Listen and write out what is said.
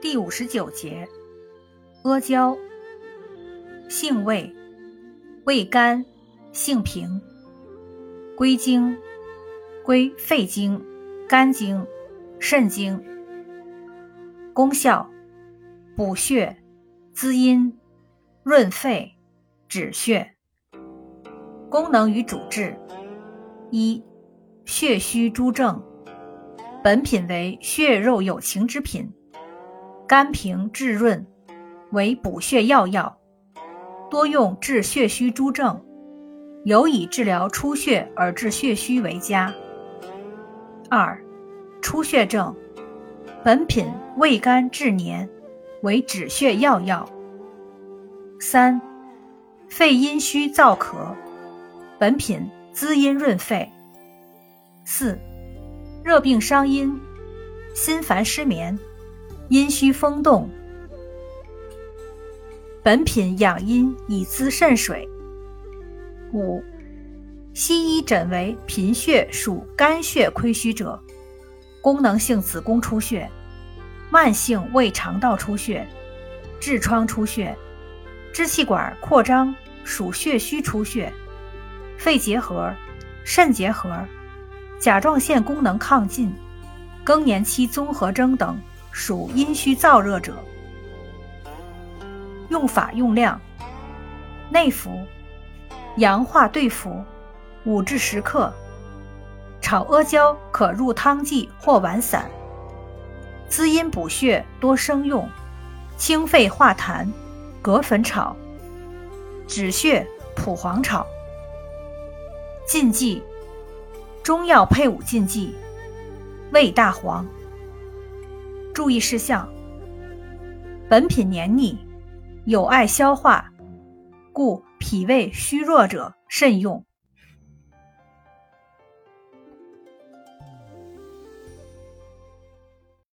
第五十九节，阿胶，性味，味甘，性平，归经，归肺经、肝经、肾经。功效，补血、滋阴、润肺、止血。功能与主治：一、血虚诸症。本品为血肉有情之品。甘平质润，为补血药药，多用治血虚诸症，尤以治疗出血而治血虚为佳。二、出血症，本品味甘质黏，为止血药药。三、肺阴虚燥咳，本品滋阴润肺。四、热病伤阴，心烦失眠。阴虚风动，本品养阴以滋肾水。五，西医诊为贫血属肝血亏虚者，功能性子宫出血、慢性胃肠道出血、痔疮出血、支气管扩张属血虚出血、肺结核、肾结核、甲状腺功能亢进、更年期综合征等。属阴虚燥热者，用法用量：内服，阳化对服，五至十克。炒阿胶可入汤剂或丸散。滋阴补血多生用，清肺化痰，葛粉炒。止血蒲黄炒。禁忌：中药配伍禁忌：味大黄。注意事项：本品黏腻，有碍消化，故脾胃虚弱者慎用。